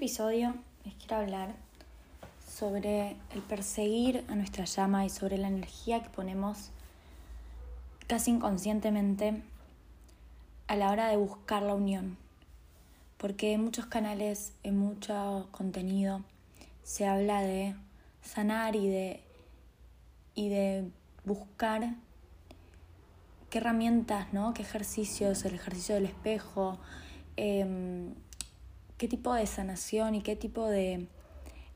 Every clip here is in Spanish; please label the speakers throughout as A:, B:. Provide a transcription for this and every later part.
A: episodio les quiero hablar sobre el perseguir a nuestra llama y sobre la energía que ponemos casi inconscientemente a la hora de buscar la unión. Porque en muchos canales, en mucho contenido, se habla de sanar y de, y de buscar qué herramientas, ¿no? qué ejercicios, el ejercicio del espejo, em, qué tipo de sanación y qué tipo de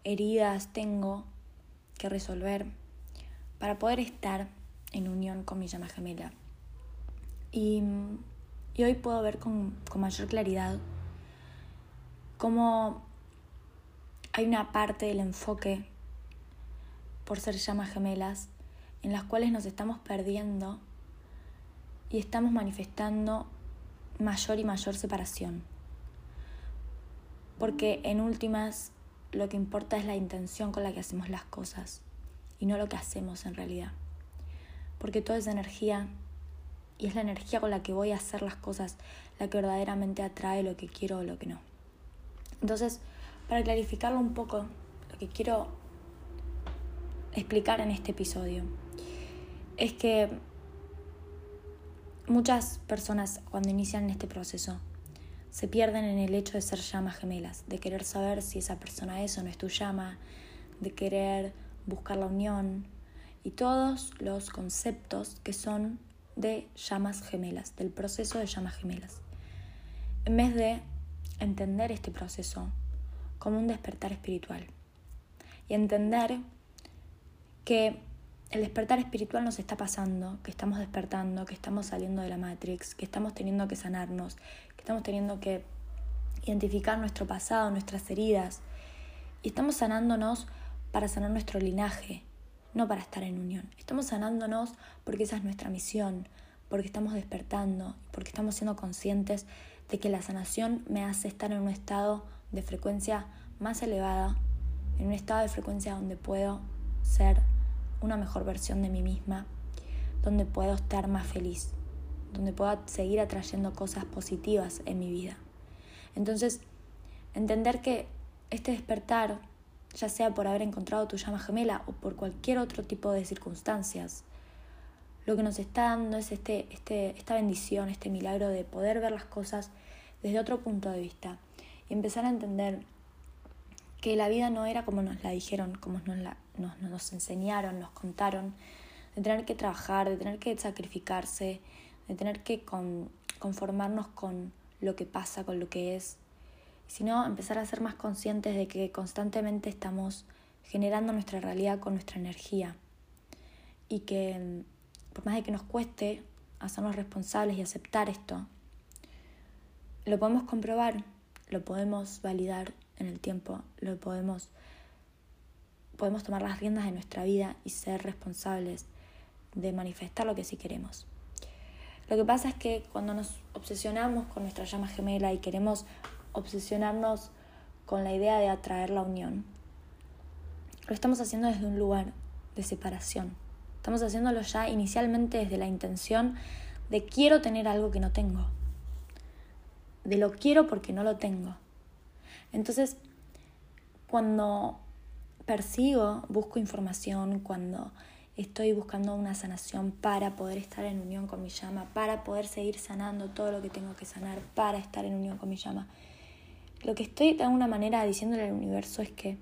A: heridas tengo que resolver para poder estar en unión con mi llama gemela. Y, hoy puedo ver con, con mayor claridad cómo hay una parte del enfoque por ser llamas gemelas en las cuales nos estamos perdiendo y estamos manifestando mayor y mayor separación porque en últimas lo que importa es la intención con la que hacemos las cosas y no lo que hacemos en realidad. Porque toda esa energía y es la energía con la que voy a hacer las cosas la que verdaderamente atrae lo que quiero o lo que no. Entonces, para clarificarlo un poco, lo que quiero explicar en este episodio es que muchas personas cuando inician este proceso se pierden en el hecho de ser llamas gemelas, de querer saber si esa persona es o no es tu llama, de querer buscar la unión y todos los conceptos que son de llamas gemelas, del proceso de llamas gemelas. En vez de entender este proceso como un despertar espiritual y entender que el despertar espiritual nos está pasando, que estamos despertando, que estamos saliendo de la Matrix, que estamos teniendo que sanarnos, que estamos teniendo que identificar nuestro pasado, nuestras heridas. Y estamos sanándonos para sanar nuestro linaje, no para estar en unión. Estamos sanándonos porque esa es nuestra misión, porque estamos despertando, porque estamos siendo conscientes de que la sanación me hace estar en un estado de frecuencia más elevada, en un estado de frecuencia donde puedo ser una mejor versión de mí misma, donde puedo estar más feliz, donde puedo seguir atrayendo cosas positivas en mi vida. Entonces, entender que este despertar, ya sea por haber encontrado tu llama gemela o por cualquier otro tipo de circunstancias, lo que nos está dando es este, este, esta bendición, este milagro de poder ver las cosas desde otro punto de vista y empezar a entender que la vida no era como nos la dijeron, como nos, la, nos, nos enseñaron, nos contaron, de tener que trabajar, de tener que sacrificarse, de tener que conformarnos con lo que pasa, con lo que es, sino empezar a ser más conscientes de que constantemente estamos generando nuestra realidad con nuestra energía. Y que por más de que nos cueste hacernos responsables y aceptar esto, lo podemos comprobar, lo podemos validar en el tiempo, lo podemos, podemos tomar las riendas de nuestra vida y ser responsables de manifestar lo que sí queremos. Lo que pasa es que cuando nos obsesionamos con nuestra llama gemela y queremos obsesionarnos con la idea de atraer la unión, lo estamos haciendo desde un lugar de separación. Estamos haciéndolo ya inicialmente desde la intención de quiero tener algo que no tengo. De lo quiero porque no lo tengo. Entonces, cuando persigo, busco información, cuando estoy buscando una sanación para poder estar en unión con mi llama, para poder seguir sanando todo lo que tengo que sanar, para estar en unión con mi llama. Lo que estoy de alguna manera diciéndole al universo es que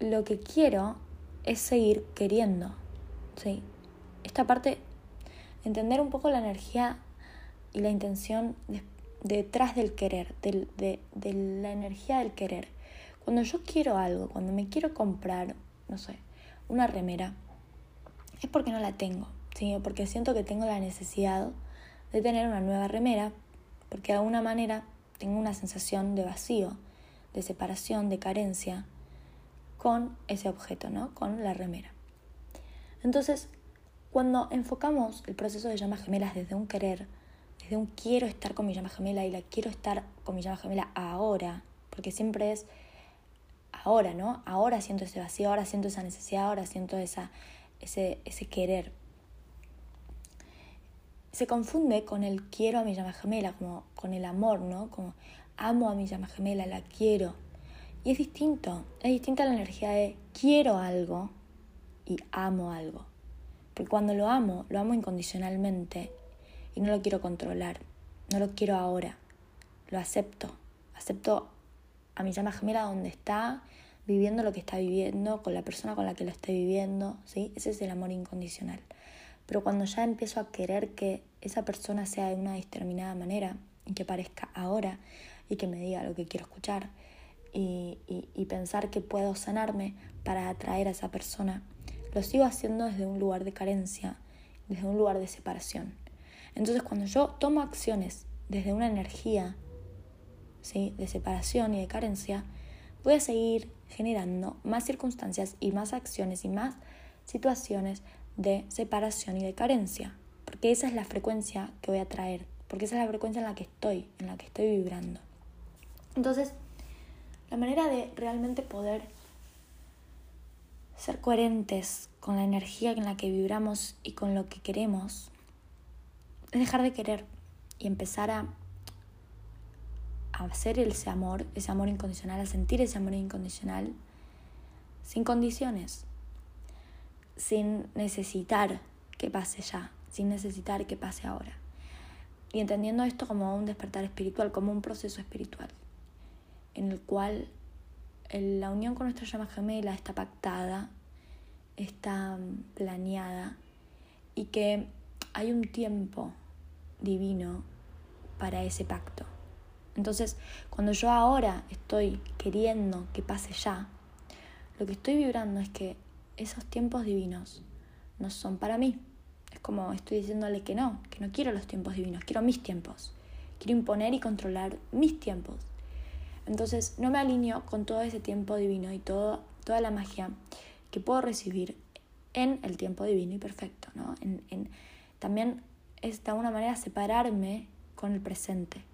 A: lo que quiero es seguir queriendo. ¿sí? Esta parte, entender un poco la energía y la intención de detrás del querer, de, la energía del querer. Cuando yo quiero algo, cuando me quiero comprar, no sé, una remera, es porque no la tengo, ¿sí? porque siento que tengo la necesidad de tener una nueva remera, porque de alguna manera tengo una sensación de vacío, de separación, de carencia con ese objeto, ¿no? Con la remera. Entonces, cuando enfocamos el proceso de llamas gemelas desde un querer, desde un quiero estar con mi llama gemela y la quiero estar con mi llama gemela ahora, porque siempre es ahora, ¿no? Ahora siento ese vacío, ahora siento esa necesidad, ahora siento esa, ese, ese querer. Se confunde con el quiero a mi llama gemela, como con el amor, ¿no? Como amo a mi llama gemela, la quiero. Y es distinto, es distinta la energía de quiero algo y amo algo. Porque cuando lo amo, lo amo incondicionalmente y no lo quiero controlar, no lo quiero ahora, lo acepto, acepto a mi llama gemela donde está, viviendo lo que está viviendo, con la persona con la que lo estoy viviendo, ¿sí? Ese es el amor incondicional. Pero cuando ya empiezo a querer que esa persona sea de una determinada manera y que parezca ahora y que me diga lo que quiero escuchar y, y pensar que puedo sanarme para atraer a esa persona, lo sigo haciendo desde un lugar de carencia, desde un lugar de separación. Entonces cuando yo tomo acciones desde una energía ¿sí? de separación y de carencia, voy a seguir generando más circunstancias y más acciones y más situaciones de separación y de carencia, porque esa es la frecuencia que voy a traer, porque esa es la frecuencia en la que estoy, en la que estoy vibrando. Entonces, la manera de realmente poder ser coherentes con la energía en la que vibramos y con lo que queremos es dejar de querer y empezar a, a hacer ese amor, ese amor incondicional, a sentir ese amor incondicional sin condiciones, sin necesitar que pase ya, sin necesitar que pase ahora. Y entendiendo esto como un despertar espiritual, como un proceso espiritual, en el cual la unión con nuestra llama gemela está pactada, está planeada y que hay un tiempo divino para ese pacto. Entonces, cuando yo ahora estoy queriendo que pase ya, lo que estoy vibrando es que esos tiempos divinos no son para mí. Es como estoy diciéndole que no, que no quiero los tiempos divinos, quiero mis tiempos. Quiero imponer y controlar mis tiempos. Entonces no me alineo con todo ese tiempo divino y todo, toda la magia que puedo recibir en el tiempo divino y perfecto. ¿no? En, también es de alguna manera separarme con el presente,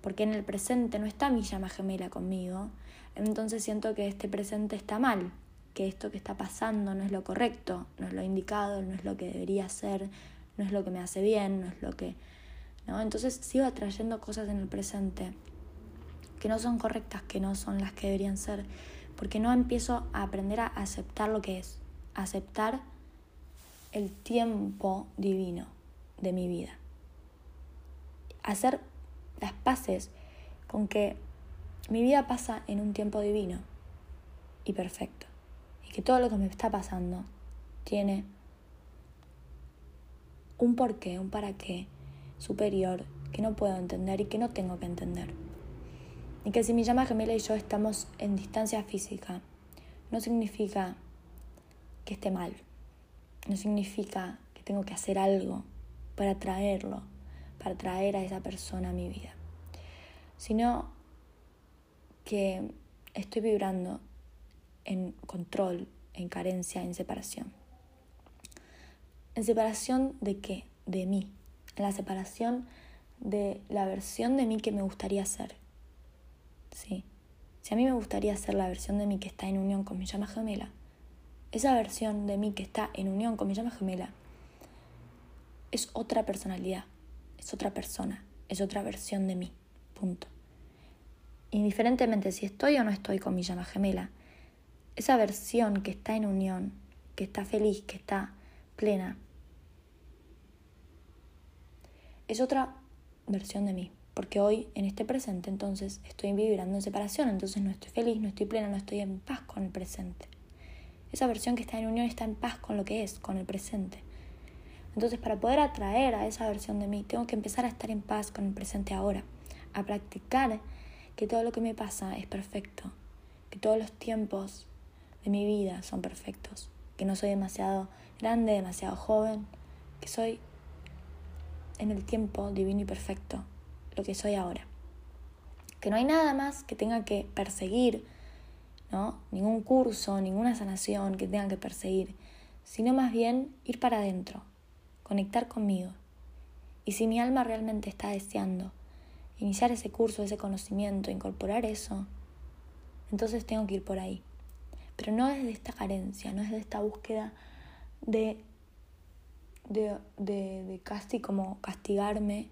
A: porque en el presente no está mi llama gemela conmigo, entonces siento que este presente está mal, que esto que está pasando no es lo correcto, no es lo indicado, no es lo que debería ser, no es lo que me hace bien, no es lo que... ¿no? Entonces sigo atrayendo cosas en el presente que no son correctas, que no son las que deberían ser, porque no empiezo a aprender a aceptar lo que es, aceptar el tiempo divino de mi vida. Hacer las paces con que mi vida pasa en un tiempo divino y perfecto que todo lo que me está pasando tiene un porqué, un para qué superior que no puedo entender y que no tengo que entender. Y que si mi llama gemela y yo estamos en distancia física, no significa que esté mal, no significa que tengo que hacer algo para traerlo, para traer a esa persona a mi vida, sino que estoy vibrando en control, en carencia, en separación. ¿En separación de qué? De mí. En la separación de la versión de mí que me gustaría ser. ¿Sí? Si a mí me gustaría ser la versión de mí que está en unión con mi llama gemela, esa versión de mí que está en unión con mi llama gemela es otra personalidad, es otra persona, es otra versión de mí. Punto. Indiferentemente si estoy o no estoy con mi llama gemela, esa versión que está en unión, que está feliz, que está plena, es otra versión de mí. Porque hoy, en este presente, entonces estoy vibrando en separación, entonces no estoy feliz, no estoy plena, no estoy en paz con el presente. Esa versión que está en unión está en paz con lo que es, con el presente. Entonces, para poder atraer a esa versión de mí, tengo que empezar a estar en paz con el presente ahora, a practicar que todo lo que me pasa es perfecto, que todos los tiempos de mi vida son perfectos, que no soy demasiado grande, demasiado joven, que soy en el tiempo divino y perfecto, lo que soy ahora. Que no hay nada más que tenga que perseguir, ¿no? Ningún curso, ninguna sanación que tenga que perseguir, sino más bien ir para adentro, conectar conmigo. Y si mi alma realmente está deseando iniciar ese curso, ese conocimiento, incorporar eso, entonces tengo que ir por ahí pero no desde esta carencia, no desde esta búsqueda de, de, de, casi como castigarme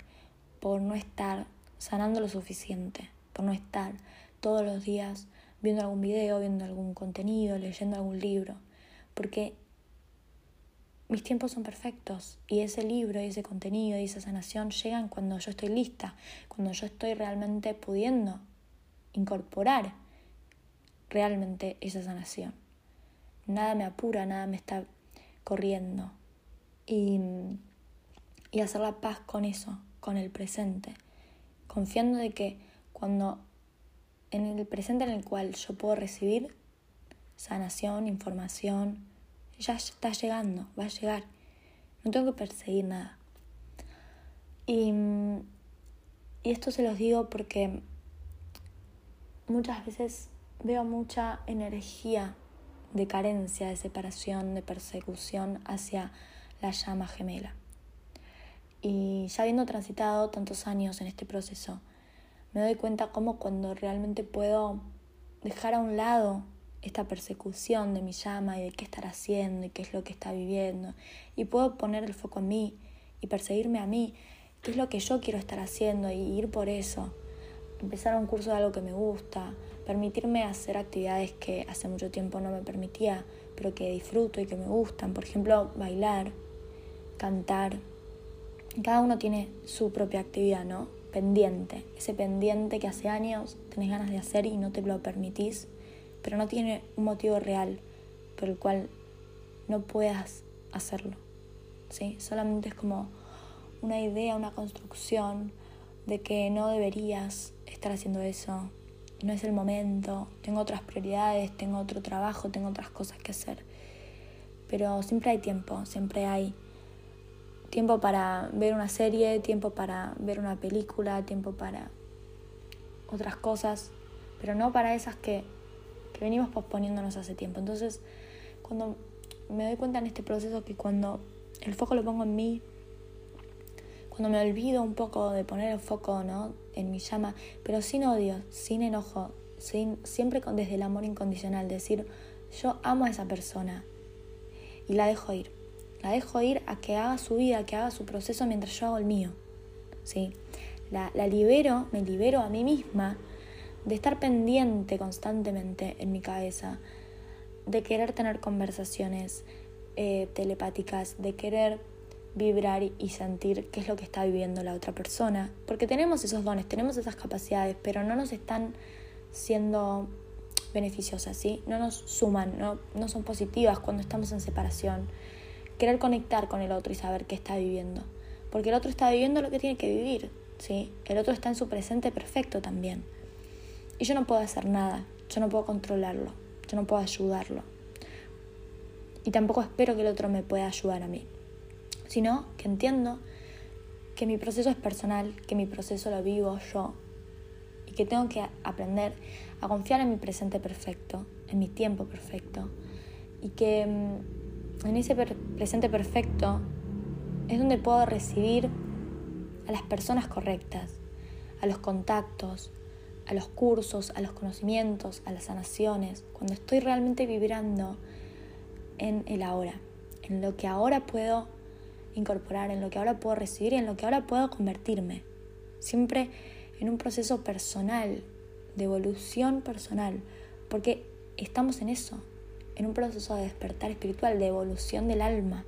A: por no estar sanando lo suficiente, por no estar todos los días viendo algún video, viendo algún contenido, leyendo algún libro, porque mis tiempos son perfectos y ese libro y ese contenido y esa sanación llegan cuando yo estoy lista, cuando yo estoy realmente pudiendo incorporar realmente esa sanación. Nada me apura, nada me está corriendo. Y, y hacer la paz con eso, con el presente, confiando de que cuando en el presente en el cual yo puedo recibir sanación, información, ya está llegando, va a llegar. No tengo que perseguir nada. Y, y esto se los digo porque muchas veces veo mucha energía de carencia, de separación, de persecución hacia la llama gemela. Y ya habiendo transitado tantos años en este proceso, me doy cuenta cómo cuando realmente puedo dejar a un lado esta persecución de mi llama y de qué estar haciendo y qué es lo que está viviendo, y puedo poner el foco en mí y perseguirme a mí, qué es lo que yo quiero estar haciendo y ir por eso, empezar un curso de algo que me gusta, permitirme hacer actividades que hace mucho tiempo no me permitía, pero que disfruto y que me gustan, por ejemplo, bailar, cantar. Cada uno tiene su propia actividad, ¿no? pendiente, ese pendiente que hace años tenés ganas de hacer y no te lo permitís, pero no tiene un motivo real por el cual no puedas hacerlo. ¿sí? Solamente es como una idea, una construcción de que no deberías estar haciendo eso, no es el momento, tengo otras prioridades, tengo otro trabajo, tengo otras cosas que hacer. Pero siempre hay tiempo, siempre hay tiempo para ver una serie, tiempo para ver una película, tiempo para otras cosas, pero no para esas que, venimos posponiéndonos hace tiempo. Entonces, cuando me doy cuenta en este proceso que cuando el foco lo pongo en mí, cuando me olvido un poco de poner el foco ¿no? en mi llama, pero sin odio, sin enojo, sin, siempre con, desde el amor incondicional, decir, yo amo a esa persona y la dejo ir. La dejo ir a que haga su vida, que haga su proceso mientras yo hago el mío. ¿sí? La, libero, me libero a mí misma de estar pendiente constantemente en mi cabeza, de querer tener conversaciones eh, telepáticas, de querer vibrar y sentir qué es lo que está viviendo la otra persona, porque tenemos esos dones, tenemos esas capacidades, pero no nos están siendo beneficiosas, ¿sí? no nos suman, no, no son positivas cuando estamos en separación querer conectar con el otro y saber qué está viviendo. Porque el otro está viviendo lo que tiene que vivir, ¿sí? El otro está en su presente perfecto también. Y yo no puedo hacer nada, yo no puedo controlarlo, yo no puedo ayudarlo. Y tampoco espero que el otro me pueda ayudar a mí. Sino que entiendo que mi proceso es personal, que mi proceso lo vivo yo y que tengo que aprender a confiar en mi presente perfecto, en mi tiempo perfecto y que mm, en ese presente perfecto es donde puedo recibir a las personas correctas, a los contactos, a los cursos, a los conocimientos, a las sanaciones, cuando estoy realmente vibrando en el ahora, en lo que ahora puedo incorporar, en lo que ahora puedo recibir, en lo que ahora puedo convertirme. Siempre en un proceso personal, de evolución personal, porque estamos en eso, en un proceso de despertar espiritual, de evolución del alma,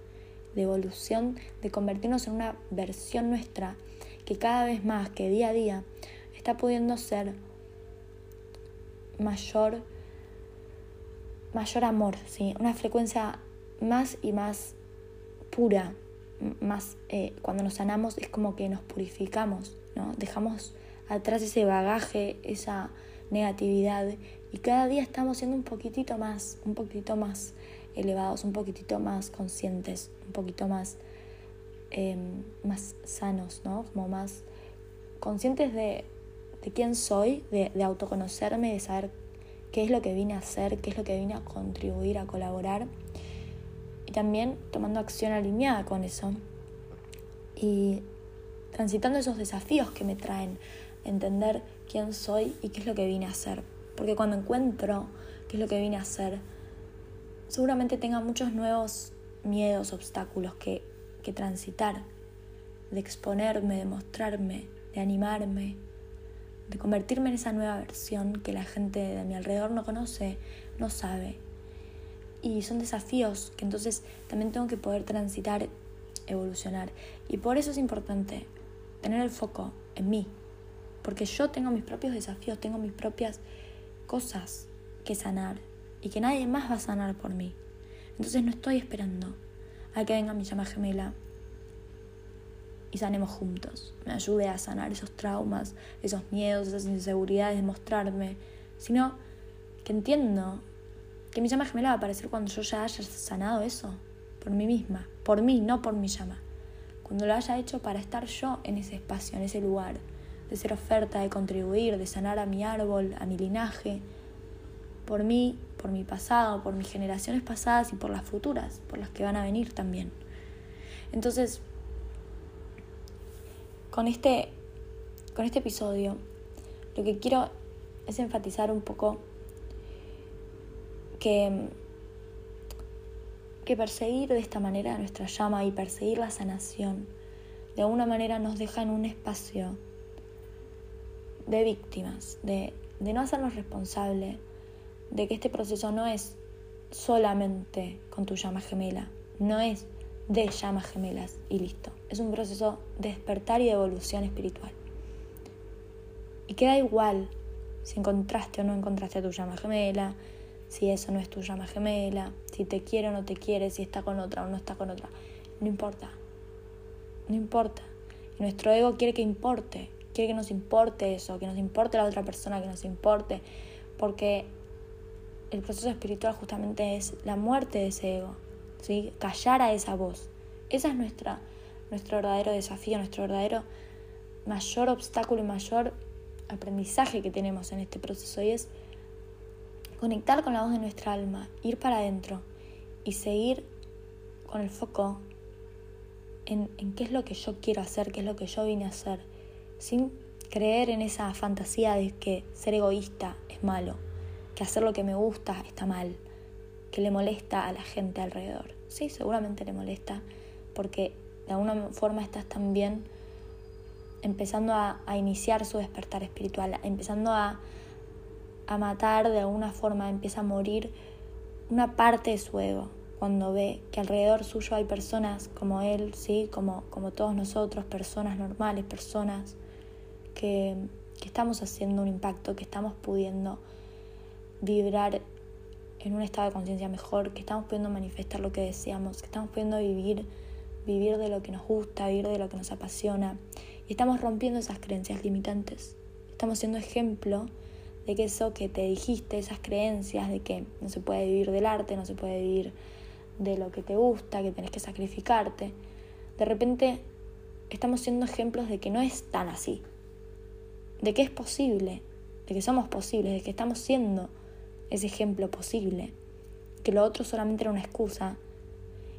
A: de evolución, de convertirnos en una versión nuestra que cada vez más, que día a día, está pudiendo ser mayor, mayor amor, ¿sí? una frecuencia más y más pura, más eh, cuando nos sanamos es como que nos purificamos, ¿no? dejamos atrás ese bagaje, esa negatividad y cada día estamos siendo un poquitito más, un poquitito más elevados, un poquitito más conscientes, un poquito más, em, más sanos, ¿no? Como más conscientes de, de quién soy, de, autoconocerme, de saber qué es lo que vine a hacer, qué es lo que vine a contribuir, a colaborar. Y también tomando acción alineada con eso. Y transitando esos desafíos que me traen entender quién soy y qué es lo que vine a hacer. Porque cuando encuentro qué es lo que vine a hacer, seguramente tenga muchos nuevos miedos, obstáculos que, que transitar, de exponerme, de mostrarme, de animarme, de convertirme en esa nueva versión que la gente de mi alrededor no conoce, no sabe. Y son desafíos que entonces también tengo que poder transitar, evolucionar. Y por eso es importante tener el foco en mí, porque yo tengo mis propios desafíos, tengo mis propias cosas que sanar y que nadie más va a sanar por mí. Entonces no estoy esperando a que venga mi llama gemela y sanemos juntos. Me ayude a sanar esos traumas, esos miedos, esas inseguridades de mostrarme, sino que entiendo que mi llama gemela va a aparecer cuando yo ya haya sanado eso, por mí misma, por mí, no por mi llama. Cuando lo haya hecho para estar yo en ese espacio, en ese lugar, de ser oferta, de contribuir, de sanar a mi árbol, a mi linaje, por mí, por mi pasado, por mis generaciones pasadas y por las futuras, por las que van a venir también. Entonces, con este, con este episodio, lo que quiero es enfatizar un poco que, que perseguir de esta manera nuestra llama y perseguir la sanación de alguna manera nos deja en un espacio de víctimas, de, de no hacernos responsables de que este proceso no es solamente con tu llama gemela, no es de llamas gemelas y listo. Es un proceso de despertar y de evolución espiritual. Y queda igual si encontraste o no encontraste a tu llama gemela, si eso no es tu llama gemela, si te quiere o no te quiere, si está con otra o no está con otra. No importa. No importa. Nuestro ego quiere que importe, quiere que nos importe eso, que nos importe la otra persona, que nos importe, porque el proceso espiritual justamente es la muerte de ese ego. ¿Sí? callar a esa voz. Ese es nuestra, nuestro verdadero desafío, nuestro verdadero mayor obstáculo y mayor aprendizaje que tenemos en este proceso y es conectar con la voz de nuestra alma, ir para adentro y seguir con el foco en, en, qué es lo que yo quiero hacer, qué es lo que yo vine a hacer, sin creer en esa fantasía de que ser egoísta es malo, que hacer lo que me gusta está mal que le molesta a la gente alrededor. Sí, seguramente le molesta porque de alguna forma estás también empezando a, iniciar su despertar espiritual, empezando a, a matar de alguna forma, empieza a morir una parte de su ego cuando ve que alrededor suyo hay personas como él, ¿sí? como, como todos nosotros, personas normales, personas que, que estamos haciendo un impacto, que estamos pudiendo vibrar en un estado de conciencia mejor, que estamos pudiendo manifestar lo que deseamos, que estamos pudiendo vivir, vivir de lo que nos gusta, vivir de lo que nos apasiona. Y estamos rompiendo esas creencias limitantes. Estamos siendo ejemplo de que eso que te dijiste, esas creencias de que no se puede vivir del arte, no se puede vivir de lo que te gusta, que tenés que sacrificarte, de repente estamos siendo ejemplos de que no es tan así, de que es posible, de que somos posibles, de que estamos siendo ese ejemplo posible, que lo otro solamente era una excusa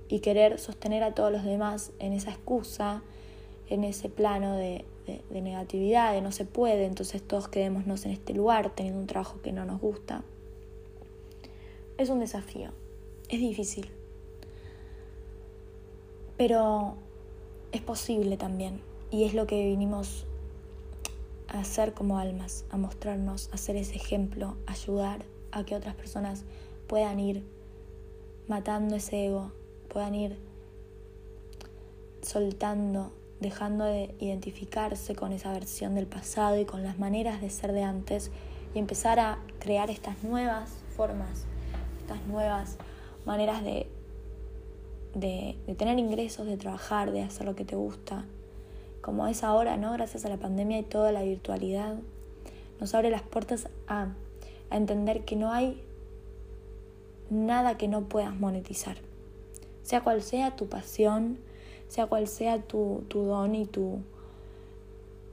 A: y querer sostener a todos los demás en esa excusa, en ese plano de, negatividad, de no se puede, entonces todos quedémonos en este lugar teniendo un trabajo que no nos gusta. Es un desafío, es difícil, pero es posible también. Y es lo que vinimos a hacer como almas, a mostrarnos, a ser ese ejemplo, ayudar a que otras personas puedan ir matando ese ego, puedan ir soltando, dejando de identificarse con esa versión del pasado y con las maneras de ser de antes y empezar a crear estas nuevas formas, estas nuevas maneras de, de, tener ingresos, de trabajar, de hacer lo que te gusta, como es ahora, ¿no? Gracias a la pandemia y toda la virtualidad, nos abre las puertas a a entender que no hay nada que no puedas monetizar. Sea cual sea tu pasión, sea cual sea tu, tu don y tu,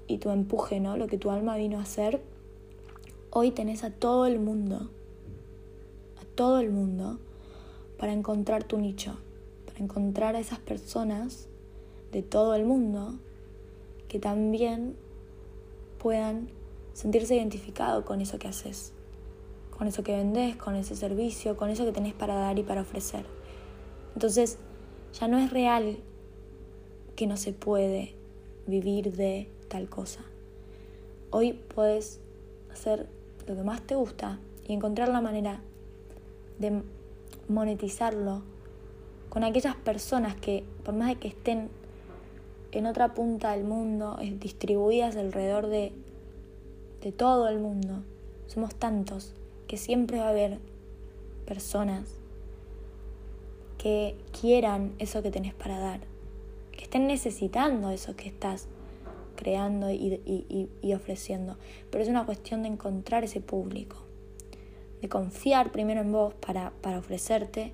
A: y tu empuje, ¿no? Lo que tu alma vino a hacer, hoy tenés a todo el mundo, a todo el mundo, para encontrar tu nicho, para encontrar a esas personas de todo el mundo que también puedan sentirse identificados con eso que haces con eso que vendés, con ese servicio, con eso que tenés para dar y para ofrecer. Entonces, ya no es real que no se puede vivir de tal cosa. Hoy puedes hacer lo que más te gusta y encontrar la manera de monetizarlo con aquellas personas que, por más de que estén en otra punta del mundo, distribuidas alrededor de, de todo el mundo, somos tantos que siempre va a haber personas que quieran eso que tenés para dar, que estén necesitando eso que estás creando y, y, ofreciendo. Pero es una cuestión de encontrar ese público, de confiar primero en vos para, para ofrecerte,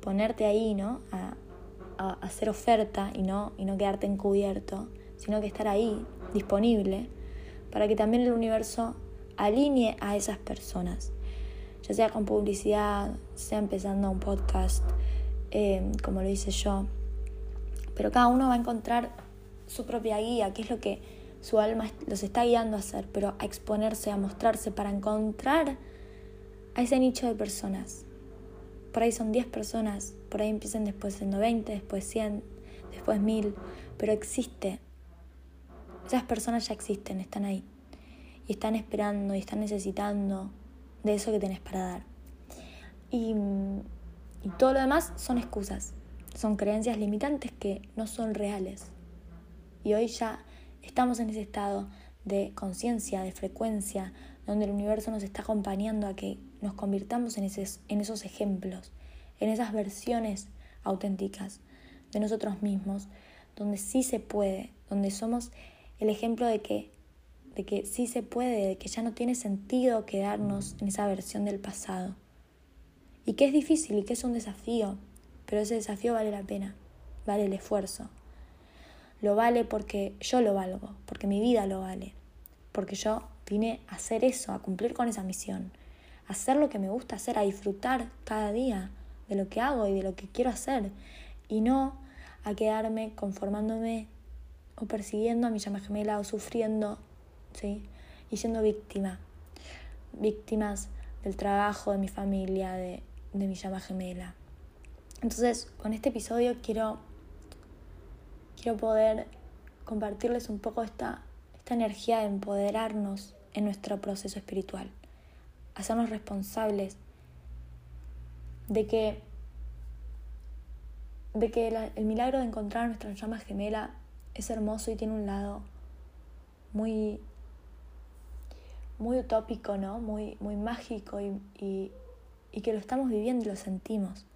A: ponerte ahí, ¿no? A, a, hacer oferta y no, y no quedarte encubierto, sino que estar ahí, disponible, para que también el universo alinee a esas personas, ya sea con publicidad, sea empezando un podcast, eh, como lo hice yo. Pero cada uno va a encontrar su propia guía, que es lo que su alma los está guiando a hacer, pero a exponerse, a mostrarse, para encontrar a ese nicho de personas. Por ahí son 10 personas, por ahí empiezan después siendo 20, después 100, después 1000, pero existe. Esas personas ya existen, están ahí. Y están esperando y están necesitando de eso que tenés para dar. Y, y todo lo demás son excusas, son creencias limitantes que no son reales. Y hoy ya estamos en ese estado de conciencia, de frecuencia, donde el universo nos está acompañando a que nos convirtamos en, en esos ejemplos, en esas versiones auténticas de nosotros mismos, donde sí se puede, donde somos el ejemplo de que, de que sí se puede, de que ya no tiene sentido quedarnos en esa versión del pasado. Y que es difícil y que es un desafío, pero ese desafío vale la pena, vale el esfuerzo lo vale porque yo lo valgo, porque mi vida lo vale, porque yo vine a hacer eso, a cumplir con esa misión, a hacer lo que me gusta hacer, a disfrutar cada día de lo que hago y de lo que quiero hacer, y no a quedarme conformándome o persiguiendo a mi llama gemela o sufriendo, ¿sí? Y siendo víctima, víctimas del trabajo de mi familia, de, de mi llama gemela. Entonces, con este episodio quiero quiero poder compartirles un poco esta, esta energía de empoderarnos en nuestro proceso espiritual, hacernos responsables de que, de que el milagro de encontrar nuestra llama gemela es hermoso y tiene un lado muy, muy utópico, ¿no? muy, muy mágico y, y, y que lo estamos viviendo y lo sentimos.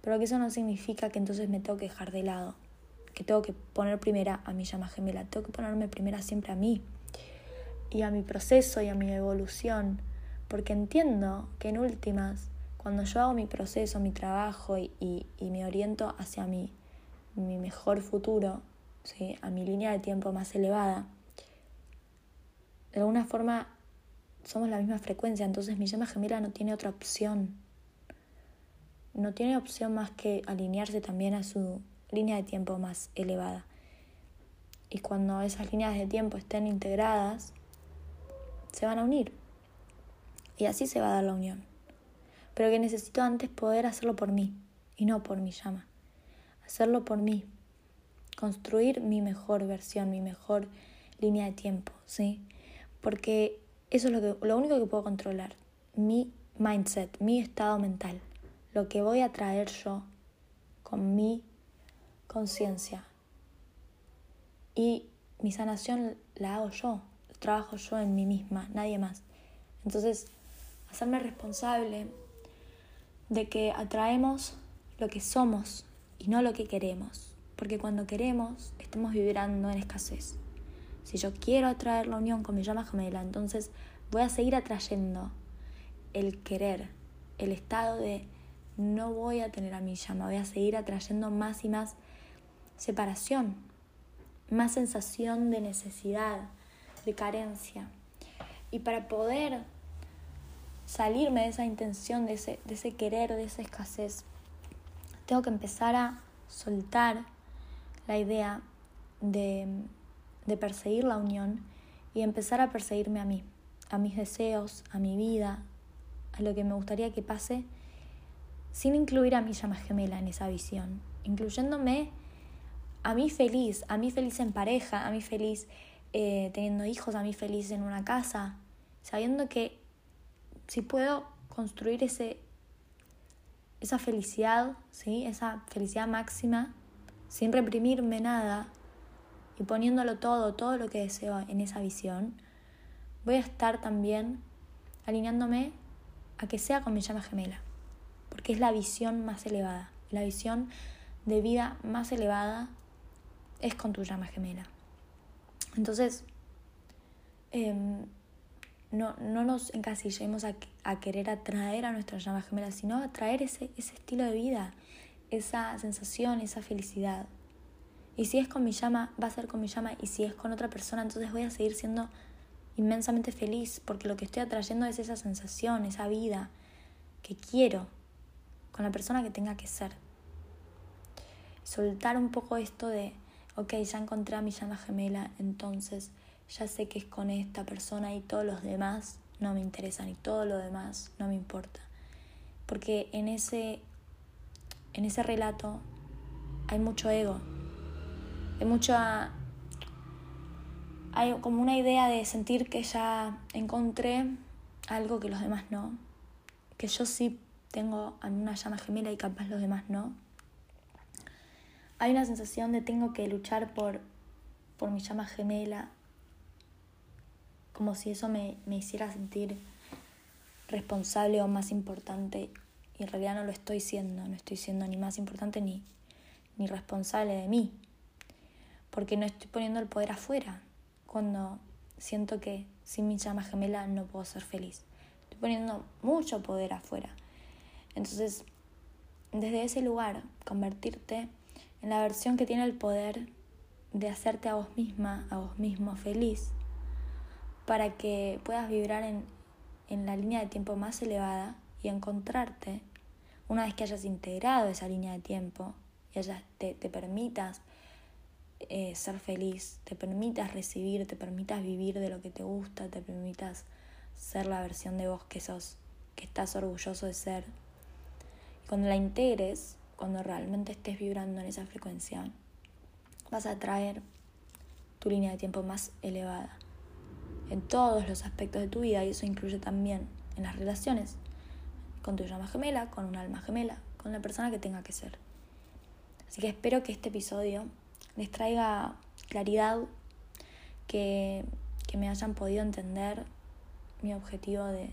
A: Pero que eso no significa que entonces me tengo que dejar de lado que tengo que poner primera a mi llama gemela, tengo que ponerme primera siempre a mí y a mi proceso y a mi evolución, porque entiendo que en últimas, cuando yo hago mi proceso, mi trabajo y, y, me oriento hacia mi, mi mejor futuro, ¿sí? a mi línea de tiempo más elevada, de alguna forma somos la misma frecuencia, entonces mi llama gemela no tiene otra opción. No tiene opción más que alinearse también a su línea de tiempo más elevada. Y cuando esas líneas de tiempo estén integradas, se van a unir. Y así se va a dar la unión. Pero que necesito antes poder hacerlo por mí y no por mi llama. Hacerlo por mí. Construir mi mejor versión, mi mejor línea de tiempo, ¿sí? Porque eso es lo, que, lo único que puedo controlar. Mi mindset, mi estado mental. Lo que voy a traer yo con mi conciencia. Y mi sanación la hago yo, trabajo yo en mí misma, nadie más. Entonces, hacerme responsable de que atraemos lo que somos y no lo que queremos. Porque cuando queremos, estamos vibrando en escasez. Si yo quiero atraer la unión con mi llama gemela, entonces voy a seguir atrayendo el querer, el estado de no voy a tener a mi llama, voy a seguir atrayendo más y más separación, más sensación de necesidad, de carencia. Y para poder salirme de esa intención, de ese, de ese querer, de esa escasez, tengo que empezar a soltar la idea de, de perseguir la unión y empezar a perseguirme a mí, a mis deseos, a mi vida, a lo que me gustaría que pase, sin incluir a mi llama gemela en esa visión, incluyéndome a mí feliz, a mí feliz en pareja, a mí feliz eh, teniendo hijos, a mí feliz en una casa, sabiendo que si puedo construir ese, esa felicidad, ¿sí? esa felicidad máxima, sin reprimirme nada y poniéndolo todo, todo lo que deseo en esa visión, voy a estar también alineándome a que sea con mi llama gemela, porque es la visión más elevada, la visión de vida más elevada es con tu llama gemela. Entonces, em, no, no, nos encasillemos a, a, querer atraer a nuestra llama gemela, sino atraer ese, ese estilo de vida, esa sensación, esa felicidad. Y si es con mi llama, va a ser con mi llama, y si es con otra persona, entonces voy a seguir siendo inmensamente feliz, porque lo que estoy atrayendo es esa sensación, esa vida que quiero con la persona que tenga que ser. Soltar un poco esto de, ok, ya encontré a mi llama gemela, entonces ya sé que es con esta persona y todos los demás no me interesan y todo lo demás no me importa. Porque en ese, en ese relato hay mucho ego, hay mucha hay como una idea de sentir que ya encontré algo que los demás no, que yo sí tengo una llama gemela y capaz los demás no. Hay una sensación de tengo que luchar por, por mi llama gemela, como si eso me, me hiciera sentir responsable o más importante y en realidad no lo estoy siendo, no estoy siendo ni más importante ni, ni responsable de mí, porque no estoy poniendo el poder afuera, cuando siento que sin mi llama gemela no puedo ser feliz. Estoy poniendo mucho poder afuera. Entonces, desde ese lugar, convertirte en la versión que tiene el poder de hacerte a vos misma, a vos mismo feliz, para que puedas vibrar en, en la línea de tiempo más elevada y encontrarte, una vez que hayas integrado esa línea de tiempo y hayas, te, te permitas eh, ser feliz, te permitas recibir, te permitas vivir de lo que te gusta, te permitas ser la versión de vos que sos, que estás orgulloso de ser. Y cuando la integres, cuando realmente estés vibrando en esa frecuencia, vas a traer tu línea de tiempo más elevada en todos los aspectos de tu vida y eso incluye también en las relaciones con tu llama gemela, con un alma gemela, con la persona que tenga que ser. Así que espero que este episodio les traiga claridad, que, que me hayan podido entender mi objetivo de,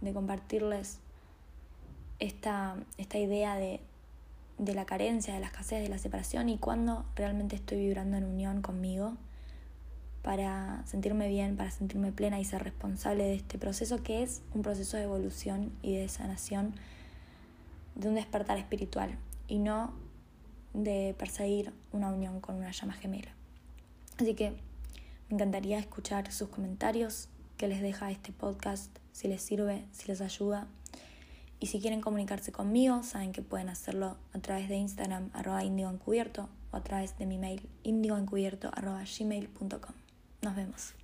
A: de compartirles esta, esta idea de, de la carencia, de la escasez, de la separación y cuando realmente estoy vibrando en unión conmigo para sentirme bien, para sentirme plena y ser responsable de este proceso que es un proceso de evolución y de sanación, de un despertar espiritual y no de perseguir una unión con una llama gemela. Así que me encantaría escuchar sus comentarios, que les deja este podcast, si les sirve, si les ayuda. Y si quieren comunicarse conmigo, saben que pueden hacerlo a través de Instagram, arroba encubierto, o a través de mi mail, indigoencubierto, arroba gmail.com. Nos vemos.